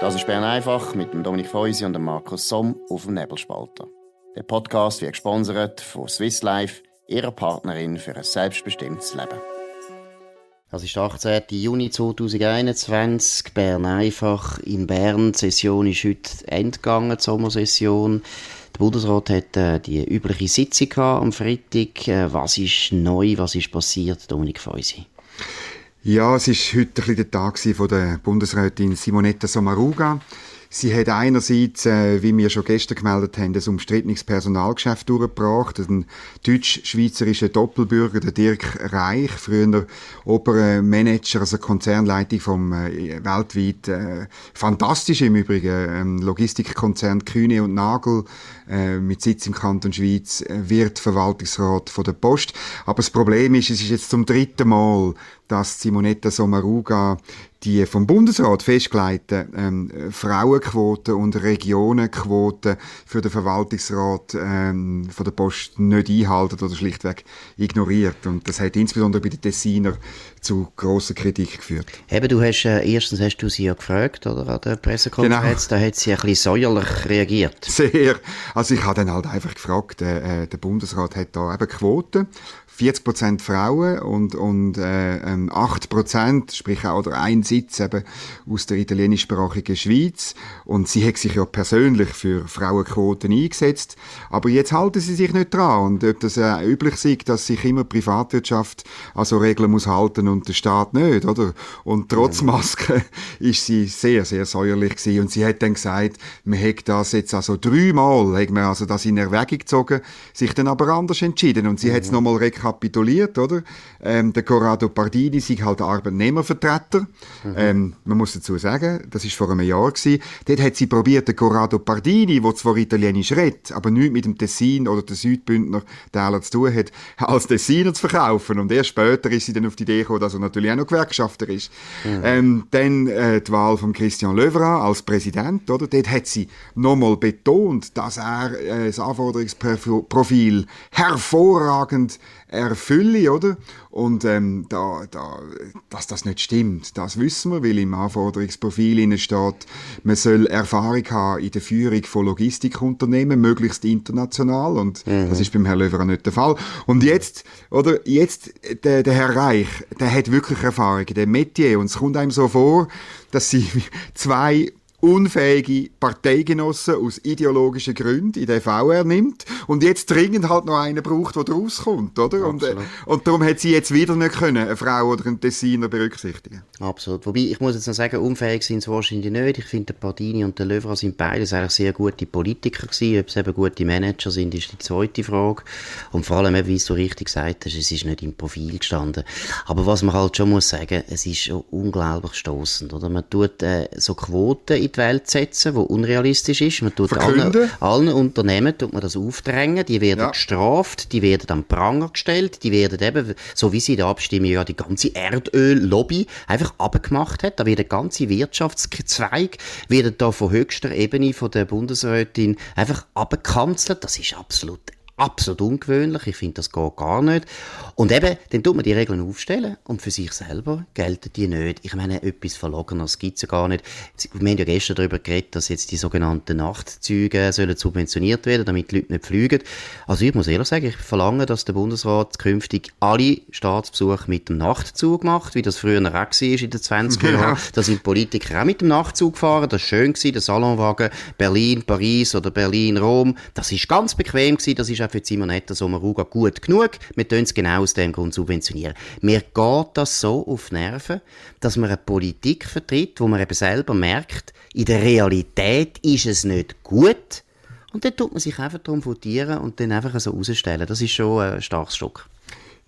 Das ist Bern einfach mit dem Dominik Feusi und dem Markus Somm auf dem Nebelspalter. Der Podcast wird gesponsert von Swiss Life, ihrer Partnerin für ein selbstbestimmtes Leben. Das ist der 18. Juni 2021, Bern einfach in Bern. Die Session ist heute endgegangen, die Sommersession. Der Bundesrat hat äh, die übliche Sitzung am Freitag. Äh, was ist neu, was ist passiert, Dominik Feusi? Ja, es ist heute ein bisschen der Tag von der Bundesrätin Simonetta Sommaruga. Sie hat einerseits, äh, wie wir schon gestern gemeldet haben, ein umstrittenes Personalgeschäft durchgebracht. Ein deutsch-schweizerischer Doppelbürger, der Dirk Reich, früher Obermanager, also Konzernleitung vom äh, weltweit äh, fantastisch im Übrigen ähm, Logistikkonzern Kühne und Nagel äh, mit Sitz im Kanton Schweiz, äh, wird Verwaltungsrat von der Post. Aber das Problem ist, es ist jetzt zum dritten Mal, dass Simonetta Sommaruga die vom Bundesrat festgelegten ähm, Frauenquoten und Regionenquoten für den Verwaltungsrat ähm, von der Post nicht einhalten oder schlichtweg ignoriert. Und das hat insbesondere bei den Tessiner zu grosser Kritik geführt. Eben, du hast, äh, erstens hast du sie ja gefragt, oder, an der Pressekonferenz, genau. da hat sie ein bisschen säuerlich reagiert. Sehr. Also ich habe dann halt einfach gefragt, äh, äh der Bundesrat hat da eben Quoten 40 Prozent Frauen und, und äh, 8 ähm, Prozent, sprich auch der ein Sitz eben aus der italienischsprachigen Schweiz. Und sie hat sich ja persönlich für Frauenquoten eingesetzt. Aber jetzt halten sie sich nicht dran. Und ob das äh, üblich ist, dass sich immer Privatwirtschaft also Regeln muss halten und der Staat nicht, oder? Und trotz Maske ist sie sehr, sehr säuerlich gewesen. Und sie hat dann gesagt, man hätte das jetzt also dreimal, hat man also das in Erwägung gezogen, sich dann aber anders entschieden. Und sie hat es nochmal rekapituliert kapituliert, oder? Ähm, der Corrado Pardini ist halt Arbeitnehmervertreter. Mhm. Ähm, man muss dazu sagen, das ist vor einem Jahr gewesen. Dort hat sie probiert, den Corrado Pardini, der zwar Italienisch redet, aber nichts mit dem Tessin oder dem Südbündner Teil zu tun hat, als Tessiner zu verkaufen. Und erst später ist sie dann auf die Idee gekommen, dass er natürlich auch noch Gewerkschafter ist. Mhm. Ähm, dann äh, die Wahl von Christian Löwra als Präsident, oder? Dort hat sie nochmal betont, dass er äh, das Anforderungsprofil hervorragend erfülle, oder? Und ähm, da, da, dass das nicht stimmt, das wissen wir, weil im Anforderungsprofil steht, man soll Erfahrung haben in der Führung von Logistikunternehmen, möglichst international. Und mhm. das ist beim Herrn Löwer nicht der Fall. Und jetzt, oder, jetzt, der, der Herr Reich, der hat wirklich Erfahrung in dem Metier. Und es kommt einem so vor, dass sie zwei unfähige Parteigenossen aus ideologischen Gründen in den VR nimmt und jetzt dringend halt noch einen braucht, der rauskommt, oder? Und, äh, und darum hat sie jetzt wieder nicht können, eine Frau oder einen Tessiner berücksichtigen. Absolut. Wobei, ich muss jetzt noch sagen, unfähig sind sie wahrscheinlich nicht. Ich finde, der Pardini und der Löwra sind beides eigentlich sehr gute Politiker gewesen. Ob sie eben gute Manager sind, ist die zweite Frage. Und vor allem, wie du richtig gesagt hast, es ist nicht im Profil gestanden. Aber was man halt schon muss sagen, es ist unglaublich stoßend, oder? Man tut äh, so Quoten in die Welt setzen, die unrealistisch ist. Man tut allen, allen, Unternehmen tut man das aufdrängen, die werden ja. gestraft, die werden am Pranger gestellt, die werden eben, so wie sie in der Abstimmung ja die ganze Erdöl-Lobby einfach abgemacht hat, da wird der ganze Wirtschaftszweig wird da von höchster Ebene von der Bundesrätin einfach abgekanzelt. Das ist absolut absolut ungewöhnlich. Ich finde, das geht gar nicht. Und eben, dann tut man die Regeln aufstellen und für sich selber gelten die nicht. Ich meine, etwas Verlogenes gibt es ja gar nicht. Wir haben ja gestern darüber geredet, dass jetzt die sogenannten Nachtzüge sollen subventioniert werden, damit die Leute nicht fliegen. Also ich muss ehrlich sagen, ich verlange, dass der Bundesrat künftig alle Staatsbesuche mit dem Nachtzug macht, wie das früher auch war in den 20er Jahren. Ja. Da sind Politiker auch mit dem Nachtzug gefahren. Das war schön gewesen, der Salonwagen Berlin, Paris oder Berlin, Rom. Das ist ganz bequem gewesen. Das ist für Simonetta Sommaruga gut genug. Wir tun es genau aus dem Grund subventionieren. Mir geht das so auf Nerven, dass man eine Politik vertritt, wo man eben selber merkt, in der Realität ist es nicht gut. Und dann tut man sich einfach darum votieren und dann einfach so rausstellen. Das ist schon ein starkes Stück.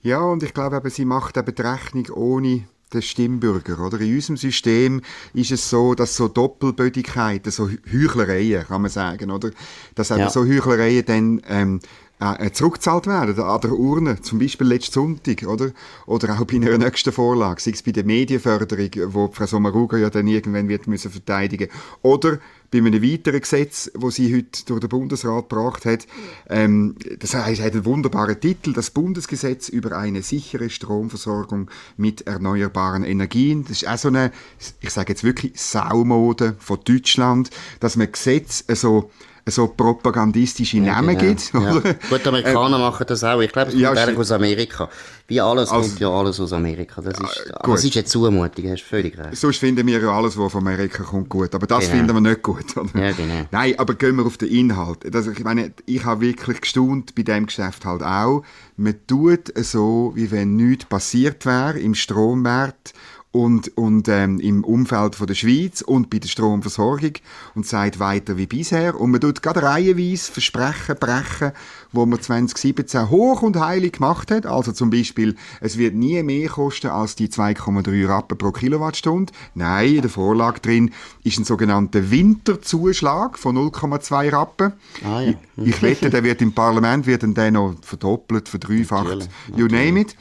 Ja, und ich glaube eben, sie macht eben die Rechnung ohne den Stimmbürger, oder? In unserem System ist es so, dass so Doppelbödigkeiten, so Heuchlereien, kann man sagen, oder? Dass eben ja. so Heuchlereien dann, ähm, äh, zurückgezahlt werden an der Urne, zum Beispiel letzten Sonntag, oder? Oder auch bei einer nächsten Vorlage, sei es bei der Medienförderung, wo Frau Sommaruga ja dann irgendwann wird müssen verteidigen oder bei einem weiteren Gesetz, wo sie heute durch den Bundesrat gebracht hat. Ähm, das heißt, hat einen wunderbaren Titel, das Bundesgesetz über eine sichere Stromversorgung mit erneuerbaren Energien. Das ist auch so eine, ich sage jetzt wirklich Saumode von Deutschland, dass man Gesetz so so propagandistische ja, Namen genau. gibt. Ja. Gut, die Amerikaner äh, machen das auch. Ich glaube, es kommt ja, eigentlich aus Amerika. Wie alles also, kommt ja alles aus Amerika. Das ist, äh, das ist jetzt Zumutung, hast völlig recht. Sonst finden wir ja alles, was von Amerika kommt, gut. Aber das genau. finden wir nicht gut. Oder? Ja, genau. Nein, aber gehen wir auf den Inhalt. Das, ich meine, ich habe wirklich gestaunt bei dem Geschäft halt auch. Man tut so, wie wenn nichts passiert wäre im Strommarkt und, und ähm, im Umfeld von der Schweiz und bei der Stromversorgung und sagt weiter wie bisher. Und man tut gerade reihenweise Versprechen brechen, wo man 2017 hoch und heilig gemacht hat. Also zum Beispiel, es wird nie mehr kosten als die 2,3 Rappen pro Kilowattstunde. Nein, in der Vorlage drin ist ein sogenannter Winterzuschlag von 0,2 Rappen. Ah, ja. ich, wette, der wird im Parlament wird dann noch verdoppelt, verdreifacht, you name it.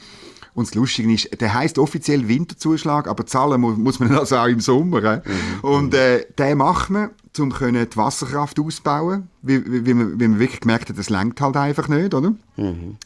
Und das Lustige ist, der heißt offiziell Winterzuschlag, aber zahlen muss, muss man also auch im Sommer. Mhm. Und äh, den macht man um die Wasserkraft auszubauen, wie, wie, wie, man, wie man wirklich gemerkt hat, das lenkt halt einfach nicht, oder? Mhm, mhm.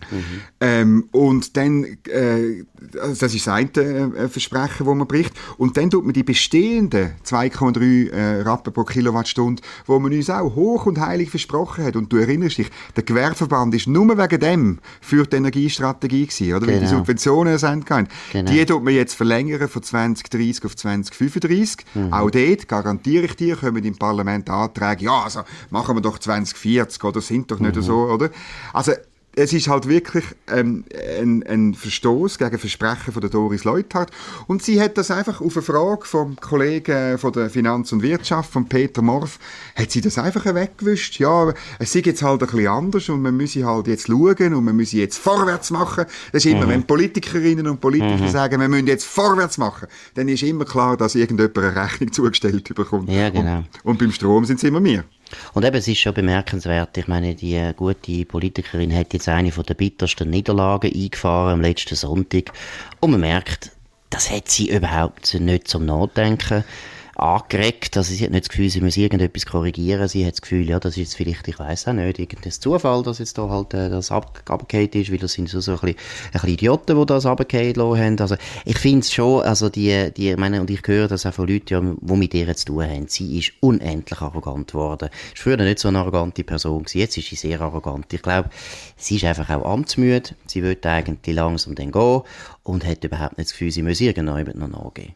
Ähm, und dann, äh, also das ist das eine äh, Versprechen, das man bricht. Und dann tut man die bestehenden 2,3 äh, Rappen pro Kilowattstunde, wo man uns auch hoch und heilig versprochen hat. Und du erinnerst dich, der Gewerbeverband ist nur wegen dem für die Energiestrategie gewesen, oder? Genau. Weil die genau. Subventionen sind Genau. Die tut man jetzt verlängern von 2030 auf 2035. Mhm. Auch dort, garantiere ich dir, kommen im Parlament Parlament Anträge, ja, also machen wir doch 2040 oder sind doch nicht mhm. so, oder? Also es ist halt wirklich ähm, ein, ein Verstoß gegen Versprechen von der Doris Leuthard. Und sie hat das einfach auf eine Frage vom Kollegen von der Finanz und Wirtschaft, von Peter Morf, hat sie das einfach weggewischt. Ja, es ist jetzt halt ein bisschen anders und man müsse halt jetzt schauen und man müsse jetzt vorwärts machen. Das ist immer, mhm. wenn Politikerinnen und Politiker mhm. sagen, wir müssen jetzt vorwärts machen, dann ist immer klar, dass irgendjemand eine Rechnung zugestellt bekommt. Ja, genau. Und, und beim Strom sind es immer wir. Und eben, es ist schon bemerkenswert. Ich meine, die gute Politikerin hat jetzt eine von der bittersten Niederlagen eingefahren am letzten Sonntag. Und man merkt, das hat sie überhaupt nicht zum Nachdenken angeregt. Also sie hat nicht das Gefühl, sie muss irgendetwas korrigieren. Sie hat das Gefühl, ja, das ist jetzt vielleicht, ich weiß auch nicht, irgendein Zufall, dass jetzt da halt äh, das abgekehrt ist, weil das sind so, so ein, bisschen, ein bisschen Idioten, die das abgekehrt haben. Also ich finde es schon, also die, die, ich meine, und ich höre das auch von Leuten, ja, die mit ihr zu tun haben. Sie ist unendlich arrogant geworden. War früher nicht so eine arrogante Person gewesen. Jetzt ist sie sehr arrogant. Ich glaube, sie ist einfach auch amtsmüde. Sie will eigentlich langsam dann gehen und hat überhaupt nicht das Gefühl, sie muss irgendjemand noch nachgehen.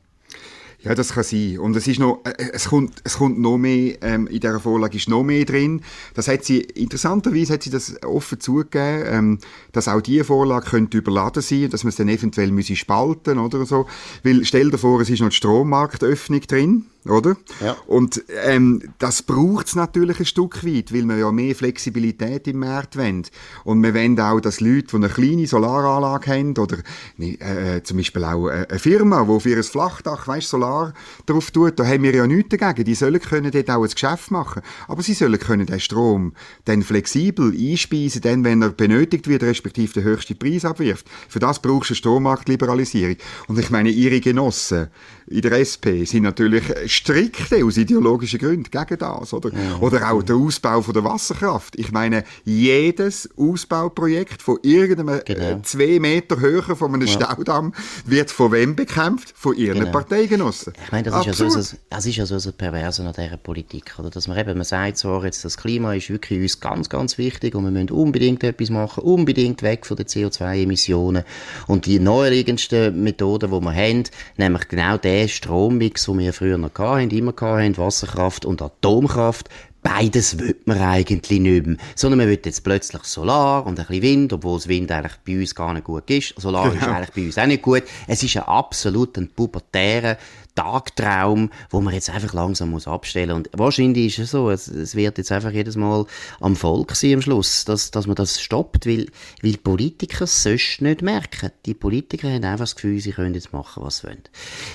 Ja, das kann sein. Und es ist noch, äh, es kommt, es kommt noch mehr, ähm, in dieser Vorlage ist noch mehr drin. Das hat sie, interessanterweise hat sie das offen zugegeben, ähm, dass auch diese Vorlage könnte überladen sein, dass man es dann eventuell müsse spalten oder so. Weil, stell dir vor, es ist noch die Strommarktöffnung drin oder? Ja. Und ähm, das braucht es natürlich ein Stück weit, weil wir ja mehr Flexibilität im Markt wollen. Und wir wollen auch, dass Leute, die eine kleine Solaranlage haben, oder äh, zum Beispiel auch eine Firma, die für ein Flachdach weißt, Solar drauf tut, da haben wir ja nichts dagegen. Die sollen können dort auch ein Geschäft machen. Aber sie sollen können den Strom dann flexibel einspeisen, dann, wenn er benötigt wird, respektive den höchsten Preis abwirft. Für das brauchst du eine Strommarktliberalisierung. Und ich meine, ihre Genossen in der SP sind natürlich strikt aus ideologischen Gründen gegen das, oder? Ja. Oder auch der Ausbau von der Wasserkraft. Ich meine, jedes Ausbauprojekt von irgendeinem äh, genau. zwei Meter Höhe von einem ja. Staudamm wird von wem bekämpft? Von ihren genau. Parteigenossen. Ich meine, das ist, ja so, das ist ja so ein Perverse an dieser Politik, oder? Dass man eben, man sagt zwar jetzt, das Klima ist wirklich uns ganz, ganz wichtig und wir müssen unbedingt etwas machen, unbedingt weg von den CO2-Emissionen und die neuerligendsten Methoden, die wir haben, nämlich genau der Strommix, den wir früher noch hatten, immer hatten, Wasserkraft und Atomkraft, beides will man eigentlich nicht mehr. Sondern man will jetzt plötzlich Solar und ein bisschen Wind, obwohl das Wind eigentlich bei uns gar nicht gut ist. Solar genau. ist eigentlich bei uns auch nicht gut. Es ist ein absolut ein pubertärer Tagtraum, wo man jetzt einfach langsam muss abstellen und wahrscheinlich ist es so, es, es, wird jetzt einfach jedes Mal am Volk sein am Schluss, dass, dass man das stoppt, weil, weil Politiker es sonst nicht merken. Die Politiker haben einfach das Gefühl, sie können jetzt machen, was sie wollen.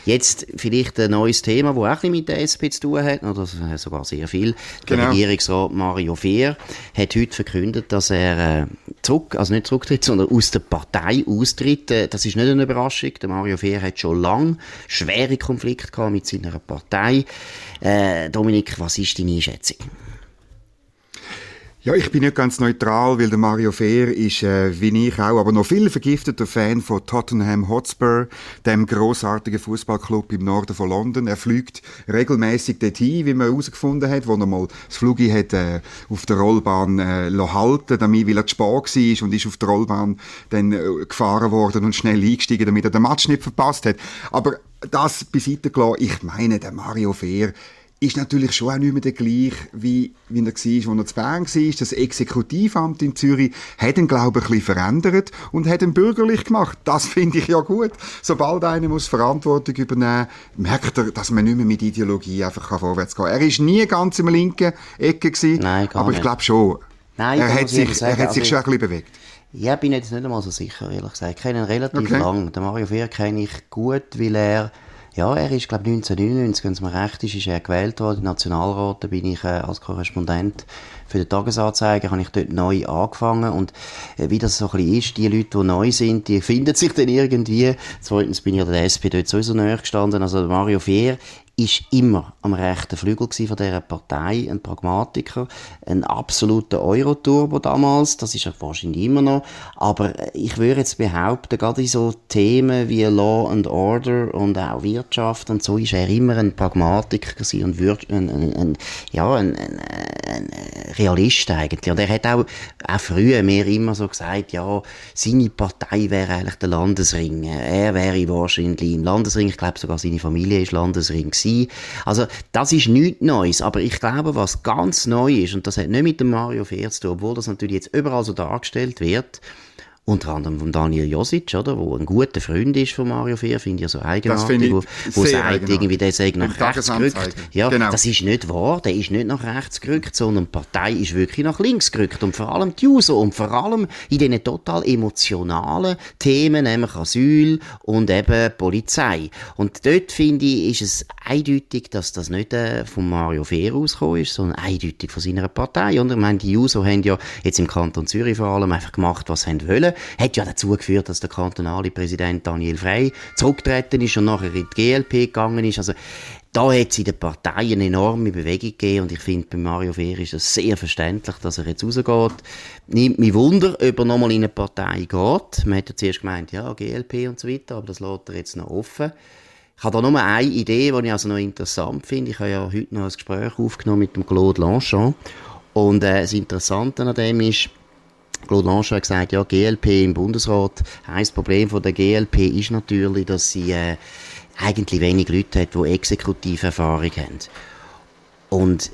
Jetzt vielleicht ein neues Thema, das auch ein bisschen mit der SP zu tun hat, oder sogar sehr viel. Genau. der Regierungsrat Mario Fehr hat heute verkündet, dass er äh, zurück, also nicht zurücktritt, sondern aus der Partei austritt. Äh, das ist nicht eine Überraschung. Der Mario Fehr hat schon lange schwere Konflikte gehabt mit seiner Partei. Äh, Dominik, was ist deine Einschätzung? Ja, ich bin nicht ganz neutral, weil der Mario Fehr ist, äh, wie ich auch, aber noch viel vergifteter Fan von Tottenham Hotspur, dem großartigen Fußballclub im Norden von London. Er fliegt regelmäßig dorthin, wie man herausgefunden hat, wo er mal das Flugi hat äh, auf der Rollbahn äh, halten, damit weil er spät war und ist auf der Rollbahn dann äh, gefahren worden und schnell eingestiegen, damit er den Match nicht verpasst hat. Aber das beiseite gelassen, ich meine, der Mario Fehr ist natürlich schon auch nicht mehr der gleiche, wie, wie er war, als er zu Bern war. Das Exekutivamt in Zürich hat ihn, glaube ich, ein bisschen verändert und hat ihn bürgerlich gemacht. Das finde ich ja gut. Sobald einer muss Verantwortung übernehmen merkt er, dass man nicht mehr mit Ideologie einfach vorwärts gehen kann. Er ist nie ganz im linken Ecke gewesen, Nein, aber ich glaube schon, Nein, er, hat sich, sagen, er hat sich schon ein bisschen bewegt. Ja, bin jetzt nicht einmal so sicher, ehrlich gesagt. Ich kenne ihn relativ okay. lang. Den Mario Fehr kenne ich gut, weil er ja, er ist, glaube 1999, wenn es mir recht ist, ist er gewählt worden, im Nationalrat. Da bin ich äh, als Korrespondent für den Tagesanzeiger, habe ich dort neu angefangen. Und äh, wie das so ein bisschen ist, die Leute, die neu sind, die finden sich dann irgendwie. Zweitens bin ich ja der SP dort sowieso näher gestanden. Also Mario Fehr ist immer am rechten Flügel von dieser Partei, ein Pragmatiker, ein absoluter Euro-Turbo damals, das ist er wahrscheinlich immer noch, aber ich würde jetzt behaupten, gerade in so Themen wie Law and Order und auch Wirtschaft und so ist er immer ein Pragmatiker und ein, ein, ein, ja, ein, ein, ein Realist eigentlich. Und er hat auch, auch früher mir immer so gesagt, ja, seine Partei wäre eigentlich der Landesring. Er wäre wahrscheinlich im Landesring, ich glaube sogar seine Familie ist Landesring gewesen. Also, das ist nichts Neues. Aber ich glaube, was ganz neu ist, und das hat nicht mit dem Mario Fehr zu tun, obwohl das natürlich jetzt überall so dargestellt wird, unter anderem von Daniel Josic, oder, wo ein guter Freund ist von Mario Fehr, finde ich ja so eigenartig, wo, wo sagt eigenartig. irgendwie, der sei nach rechts gerückt. Ja, genau. das ist nicht wahr, der ist nicht nach rechts gerückt, sondern die Partei ist wirklich nach links gerückt und vor allem die User und vor allem in diesen total emotionalen Themen, nämlich Asyl und eben Polizei. Und dort finde ich, ist es eindeutig, dass das nicht äh, von Mario Fehr ausgekommen ist, sondern eindeutig von seiner Partei. Und ich meine, die User haben ja jetzt im Kanton Zürich vor allem einfach gemacht, was sie wollen hat ja dazu geführt, dass der kantonale Präsident Daniel Frey zurückgetreten ist und nachher in die GLP gegangen ist. Also, da hat es in der Partei eine enorme Bewegung gegeben und ich finde, bei Mario Fehr ist es sehr verständlich, dass er jetzt rausgeht. Nimmt mich Wunder, ob er nochmal in eine Partei geht. Man hat ja zuerst gemeint, ja, GLP und so weiter, aber das lässt er jetzt noch offen. Ich habe da nur eine Idee, die ich also noch interessant finde. Ich habe ja heute noch ein Gespräch aufgenommen mit dem Claude Lanchon. Und äh, das Interessante an dem ist, Claude Lange hat gesagt, ja, GLP im Bundesrat, ein Problem von der GLP ist natürlich, dass sie äh, eigentlich wenig Leute hat, die Exekutiverfahrung haben. Und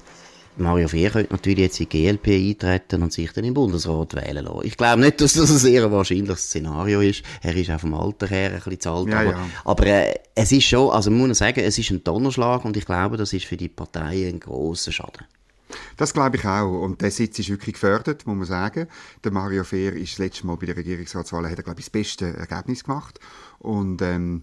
Mario Fehr könnte natürlich jetzt in die GLP eintreten und sich dann im Bundesrat wählen lassen. Ich glaube nicht, dass das ein sehr wahrscheinliches Szenario ist. Er ist auch vom Alter her ein bisschen zu alt. Ja, aber, ja. aber äh, es ist schon, also man muss sagen, es ist ein Donnerschlag und ich glaube, das ist für die Partei ein grosser Schaden. Das glaube ich auch. Und der Sitz ist wirklich gefördert, muss man sagen. Der Mario Fehr ist das letzte Mal bei der Regierungsratswahl, hat er, glaube ich, das beste Ergebnis gemacht. Und, ähm,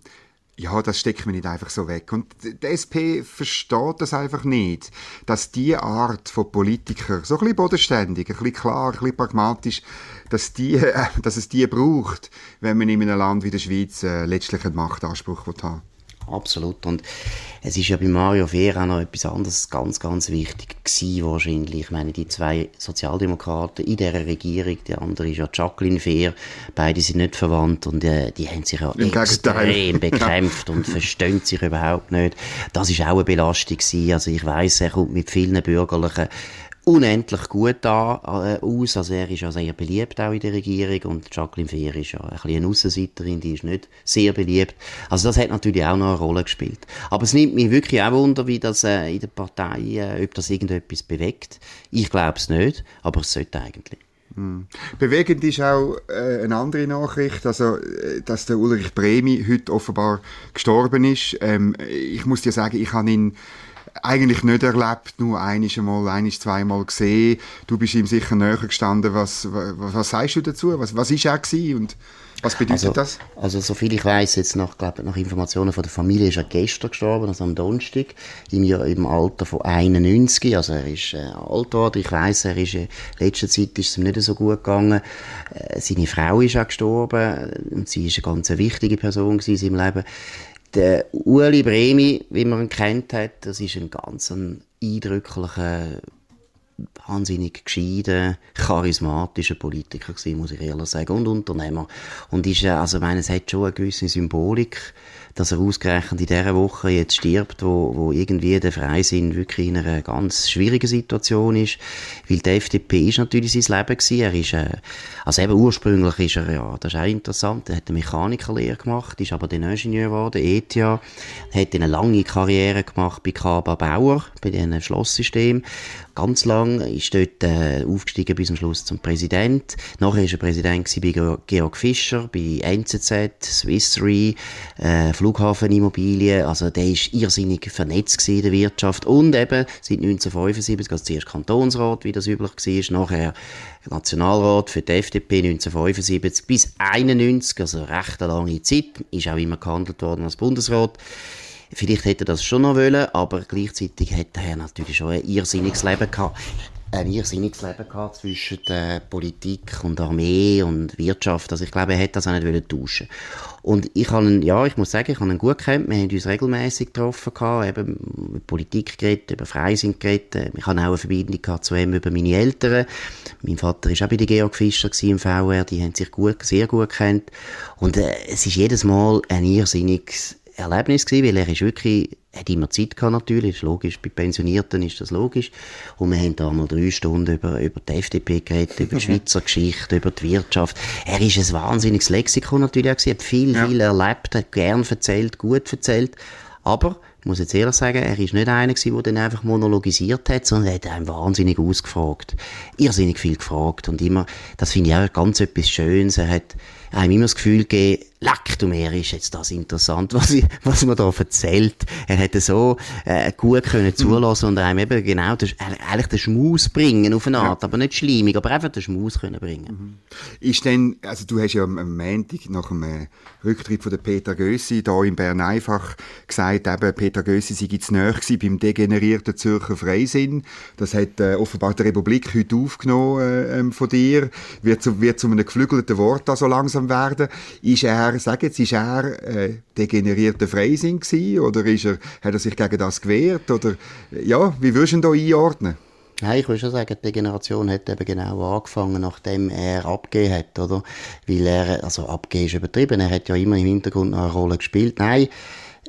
ja, das steckt man nicht einfach so weg. Und die SP versteht das einfach nicht, dass die Art von Politiker, so ein bisschen bodenständig, ein bisschen klar, ein bisschen pragmatisch, dass, die, äh, dass es die braucht, wenn man in einem Land wie der Schweiz äh, letztlich einen Machtanspruch haben absolut. Und es ist ja bei Mario Fehr auch noch etwas anderes ganz, ganz wichtig gewesen, wahrscheinlich. Ich meine, die zwei Sozialdemokraten in dieser Regierung, die andere ist ja Jacqueline Fehr, beide sind nicht verwandt und äh, die haben sich ja Im extrem bekämpft und verstehen sich überhaupt nicht. Das ist auch eine Belastung gewesen. Also ich weiß, er kommt mit vielen bürgerlichen unendlich gut da, äh, aus. Also er ist ja sehr beliebt auch in der Regierung und Jacqueline Fehr ist ja ein eine Aussenseiterin, die ist nicht sehr beliebt. Also das hat natürlich auch noch eine Rolle gespielt. Aber es nimmt mich wirklich auch wunder, wie das äh, in der Partei, äh, ob das irgendetwas bewegt. Ich glaube es nicht, aber es sollte eigentlich. Hm. Bewegend ist auch äh, eine andere Nachricht, also, äh, dass der Ulrich Bremi heute offenbar gestorben ist. Ähm, ich muss dir sagen, ich habe ihn eigentlich nicht erlebt, nur einiges einmal, einiges zweimal gesehen. Du bist ihm sicher näher gestanden. Was, was, was sagst du dazu? Was, was ist er gewesen und was bedeutet also, das? Also, soviel ich weiß jetzt nach, glaub, nach Informationen von der Familie, ist er gestern gestorben, also am Donnerstag, im, im Alter von 91. Also, er ist äh, alt geworden. Ich weiß, er ist, äh, in letzter Zeit ist es ihm nicht so gut gegangen. Äh, seine Frau ist auch gestorben und sie ist eine ganz wichtige Person in seinem Leben. Der Uli Bremi, wie man ihn kennt hat, das ist ein ganz ein eindrücklicher wahnsinnig gescheiter, charismatischer Politiker gewesen, muss ich ehrlich sagen, und Unternehmer. Und ist, also, ich meine, es hat schon eine gewisse Symbolik, dass er ausgerechnet in dieser Woche jetzt stirbt, wo, wo irgendwie der Freisinn wirklich in einer ganz schwierigen Situation ist. Weil die FDP ist natürlich sein Leben gewesen. Er ist, äh, also eben ursprünglich ist er, ja, das ist auch interessant, er hat eine Mechanikerlehre gemacht, ist aber dann Ingenieur geworden, ETH, hat eine lange Karriere gemacht bei Kaba Bauer, bei diesem Schlosssystem ganz lang, ist dort äh, aufgestiegen bis zum Schluss zum Präsident. Nachher war er Präsident bei Georg Fischer, bei NZZ, Swiss Re, äh, Flughafenimmobilien. Also der ist irrsinnig vernetzt in der Wirtschaft und eben seit 1975 als zuerst Kantonsrat, wie das üblich war, nachher Nationalrat für die FDP 1975 bis 1991, also recht eine lange Zeit, ist auch immer gehandelt worden als Bundesrat. Vielleicht hätte er das schon noch wollen, aber gleichzeitig hätte er natürlich schon ein irrsinniges Leben gehabt. Ein irrsinniges Leben gehabt zwischen der Politik und Armee und Wirtschaft. Also ich glaube, er hätte das auch nicht wollen tauschen. Und ich habe ihn, ja, ich muss sagen, ich habe ihn gut kennt. Wir haben uns regelmäßig getroffen gehabt, eben über Politik geredet, über Freisinn geredet. Ich habe auch eine Verbindung gehabt zu ihm über meine Eltern. Mein Vater war auch bei der Georg Fischer im VR. Die haben sich gut, sehr gut kennt. Und äh, es ist jedes Mal ein irrsinniges Erlebnis gewesen, weil er ist wirklich, hat immer Zeit gehabt natürlich, ist logisch, bei Pensionierten ist das logisch. Und wir haben da mal drei Stunden über, über die FDP geredet, über die Schweizer Geschichte, über die Wirtschaft. Er ist ein wahnsinniges Lexikon natürlich auch gewesen, hat viel, ja. viel erlebt, hat gern erzählt, gut erzählt. Aber, ich muss jetzt ehrlich sagen, er ist nicht einer gewesen, der dann einfach monologisiert hat, sondern er hat einem wahnsinnig ausgefragt. Irrsinnig viel gefragt und immer, das finde ich auch ganz etwas Schönes. Er hat einem immer das Gefühl gegeben, Leck, du mehr ist jetzt das interessant, was, ich, was man da erzählt. Er hätte so äh, gut können zulassen und einem eben genau das, eigentlich den Schmaus bringen auf eine Art, ja. aber nicht schleimig, aber einfach den Schmaus können bringen. Mhm. Ist denn, also du hast ja am Montag nach dem äh, Rücktritt von der Peter Gössi da in Bern einfach gesagt, eben Peter Gössi sei jetzt näher beim degenerierten Zürcher Freisinn. Das hat äh, offenbar die Republik heute aufgenommen äh, ähm, von dir. Wird zu, wird zu einem geflügelten Wort da so langsam werden. Ist er sag jetzt, ist er äh, degenerierter Freisinn gewesen, oder ist er, hat er sich gegen das gewehrt? Oder, ja, wie würdest du ihn da einordnen? Nein, ich würde schon sagen, die Generation hat eben genau angefangen, nachdem er abgegeben hat, oder? Weil er, also abgegeben ist übertrieben, er hat ja immer im Hintergrund noch eine Rolle gespielt. Nein,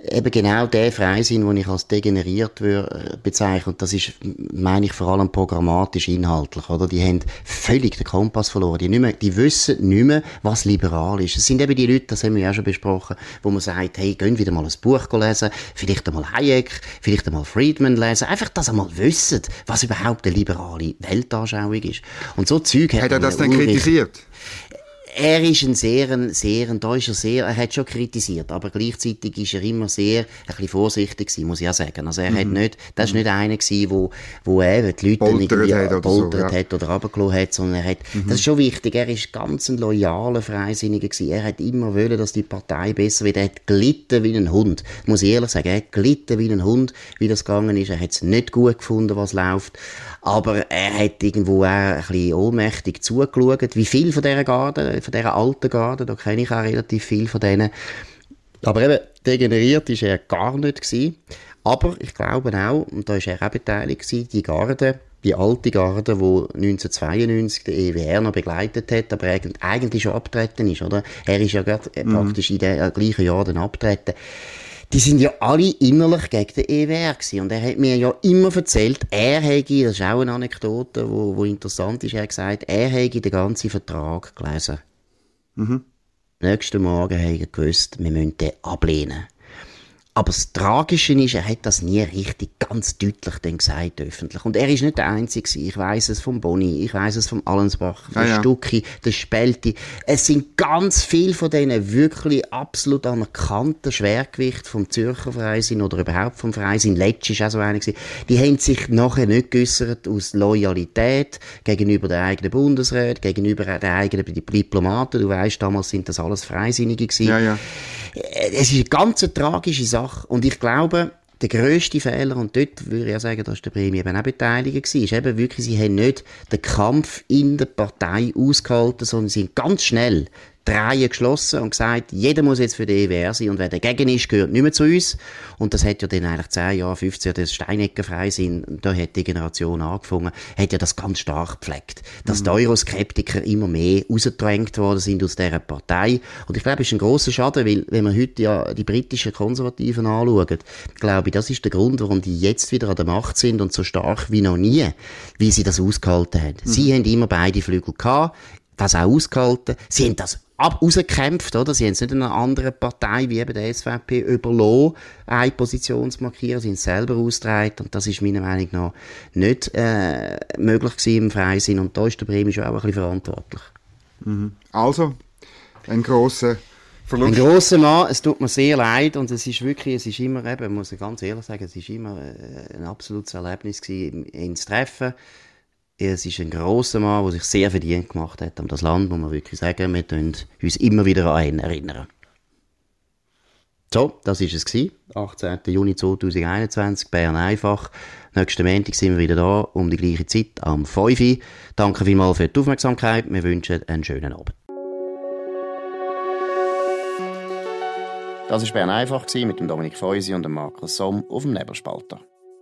eben genau der Freisinn, den ich als degeneriert würde, äh, bezeichne. Das ist, meine ich, vor allem programmatisch inhaltlich, oder? Die haben völlig den Kompass verloren. Die, nicht mehr, die wissen nicht mehr, was liberal ist. Es sind eben die Leute, das haben wir ja schon besprochen, wo man sagt, hey, gehen wieder mal ein Buch lesen, vielleicht einmal Hayek, vielleicht einmal Friedman lesen. Einfach, dass sie mal wissen, was überhaupt eine liberale Weltanschauung ist. Und so Zeug hat, hat er das dann kritisiert? Er ist ein sehr, sehr, da ist er sehr, er hat schon kritisiert, aber gleichzeitig ist er immer sehr, ein bisschen vorsichtig gewesen, muss ich auch sagen. Also er mhm. hat nicht, das ist nicht einer gewesen, wo, wo eben die Leute poltert hat oder, poltert so, ja. hat oder runtergelassen hat, sondern er hat, mhm. das ist schon wichtig, er ist ganz ein loyaler Freisinniger gewesen. Er hat immer wollen, dass die Partei besser wird. Er hat gelitten wie ein Hund. Muss ich ehrlich sagen, er hat gelitten wie ein Hund, wie das gegangen ist. Er hat es nicht gut gefunden, was läuft. Aber er hat irgendwo auch ein bisschen ohnmächtig zugeschaut, wie viel von dieser Garde, von dieser alten Garde, da kenne ich auch relativ viel von denen. Aber eben, degeneriert ist er gar nicht gewesen. Aber ich glaube auch, und da ist er auch beteiligt gewesen, die Garde, die alte Garde, die 1992 den EWR noch begleitet hat, aber eigentlich schon abtreten ist, oder? Er ist ja gerade mhm. praktisch in dem gleichen Jahr dann abtreten die sind ja alle innerlich gegen den EWR gewesen. Und er hat mir ja immer erzählt, er hätte, das ist auch eine Anekdote, wo, wo interessant ist, er hat gesagt, er hätte den ganzen Vertrag gelesen. Mhm. Nächsten Morgen hätte er gewusst, wir müssen den ablehnen. Aber das Tragische ist, er hat das nie richtig ganz deutlich dann gesagt öffentlich. Und er ist nicht der Einzige. Ich weiß es vom Boni, ich weiß es vom Allensbach, von Ah, ja. Stucki, der Spelti. Es sind ganz viele von denen wirklich absolut anerkannten Schwergewicht vom Zürcher Verein sind oder überhaupt vom Verein sind. Letsch ist auch so einer gewesen. Die haben sich nachher nicht geäussert aus Loyalität gegenüber der eigenen Bundesräte, gegenüber den eigenen Diplomaten. Du weißt, damals sind das alles Freisinnige gewesen. Ja, ja. Es ist eine ganz tragische Sache. Und ich glaube, der grösste Fehler, und dort würde ich ja sagen, dass der Prämie eben auch beteiligt war, ist eben wirklich, sie haben nicht den Kampf in der Partei ausgehalten, sondern sie sind ganz schnell die Reihe geschlossen und gesagt, jeder muss jetzt für die EWR sein und wer dagegen ist, gehört nicht mehr zu uns. Und das hat ja dann eigentlich 10 Jahre, 15 Jahre, das Steinecker Freisinn, da hat die Generation angefangen, hat ja das ganz stark gepflegt. Dass die Euroskeptiker immer mehr rausgedrängt worden sind aus dieser Partei. Und ich glaube, es ist ein grosser Schaden, weil, wenn man heute ja die britischen Konservativen anschaut, glaube ich, das ist der Grund, warum die jetzt wieder an der Macht sind und so stark wie noch nie, wie sie das ausgehalten haben. Sie haben immer beide Flügel gehabt, das auch ausgehalten. Sie haben das ab rausgekämpft, oder? Sie haben es nicht in einer anderen Partei wie eben der SVP überlassen, eine Position zu markieren. Sie haben es selber ausgetragen und das ist meiner Meinung nach nicht äh, möglich gewesen im Freisinn und da ist der Bremen schon auch ein bisschen verantwortlich. Also, ein grosser Ein Verlust. grosser Mann, es tut mir sehr leid und es ist wirklich, es ist immer eben, muss ich ganz ehrlich sagen, es ist immer äh, ein absolutes Erlebnis gewesen, ihn zu treffen. Es ist ein grosser Mann, der sich sehr verdient gemacht hat um das Land, muss man wirklich sagen. Wir tun uns immer wieder an ihn erinnern. So, das ist es gewesen. 18. Juni 2021, Bern einfach. Nächsten Montag sind wir wieder da, um die gleiche Zeit, am 5 Uhr. Danke vielmals für die Aufmerksamkeit. Wir wünschen einen schönen Abend. Das war Bern einfach mit dem Dominik Feusi und dem Markus Somm auf dem Nebelspalter.